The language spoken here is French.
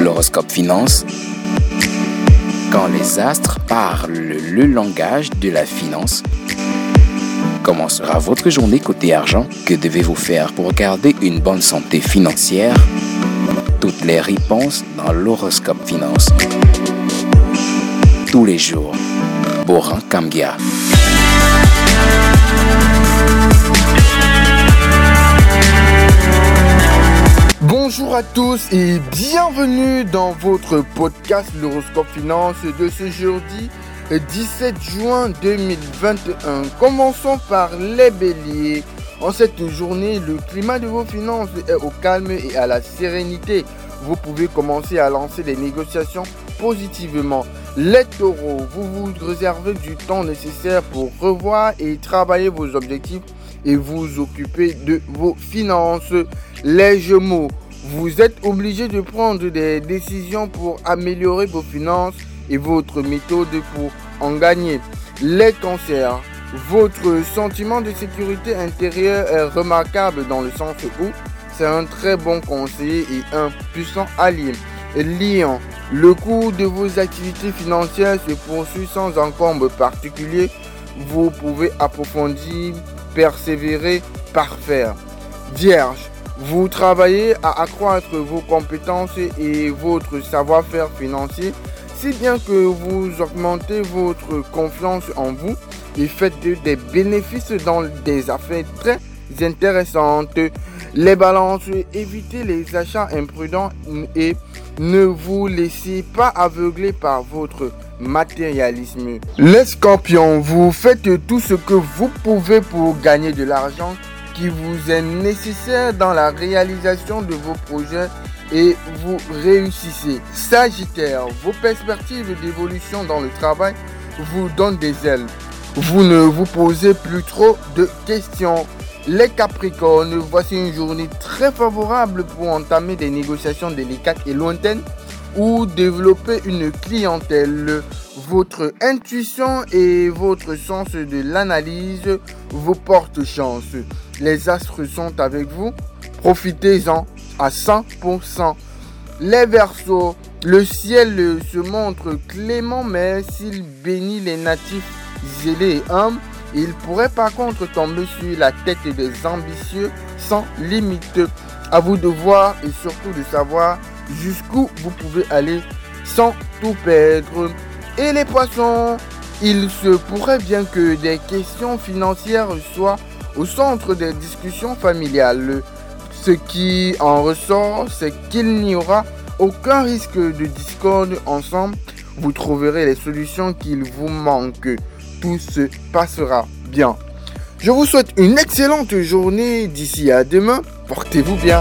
L'horoscope finance. Quand les astres parlent le langage de la finance. Comment sera votre journée côté argent? Que devez-vous faire pour garder une bonne santé financière? Toutes les réponses dans l'horoscope finance. Tous les jours. Boran Kambia. À tous et bienvenue dans votre podcast L'horoscope finance de ce jeudi 17 juin 2021. Commençons par les béliers. En cette journée, le climat de vos finances est au calme et à la sérénité. Vous pouvez commencer à lancer des négociations positivement. Les taureaux, vous vous réservez du temps nécessaire pour revoir et travailler vos objectifs et vous occuper de vos finances. Les Gémeaux, vous êtes obligé de prendre des décisions pour améliorer vos finances et votre méthode pour en gagner. Les cancers, votre sentiment de sécurité intérieure est remarquable dans le sens où c'est un très bon conseiller et un puissant allié. Lion, le cours de vos activités financières se poursuit sans encombre particulier. Vous pouvez approfondir, persévérer, parfaire. Vierge, vous travaillez à accroître vos compétences et votre savoir-faire financier, si bien que vous augmentez votre confiance en vous et faites des bénéfices dans des affaires très intéressantes. Les balances, évitez les achats imprudents et ne vous laissez pas aveugler par votre matérialisme. Les scorpions, vous faites tout ce que vous pouvez pour gagner de l'argent qui vous est nécessaire dans la réalisation de vos projets et vous réussissez. Sagittaire, vos perspectives d'évolution dans le travail vous donnent des ailes. Vous ne vous posez plus trop de questions. Les Capricornes, voici une journée très favorable pour entamer des négociations délicates et lointaines ou développer une clientèle. Votre intuition et votre sens de l'analyse vous portent chance. Les astres sont avec vous. Profitez-en à 100%. Les Verseaux, le ciel se montre clément, mais s'il bénit les natifs zélés et humbles, il pourrait par contre tomber sur la tête des ambitieux sans limite. À vous de voir et surtout de savoir jusqu'où vous pouvez aller sans tout perdre. Et les poissons, il se pourrait bien que des questions financières soient au centre des discussions familiales. Ce qui en ressort, c'est qu'il n'y aura aucun risque de discorde ensemble. Vous trouverez les solutions qu'il vous manque. Tout se passera bien. Je vous souhaite une excellente journée d'ici à demain. Portez-vous bien.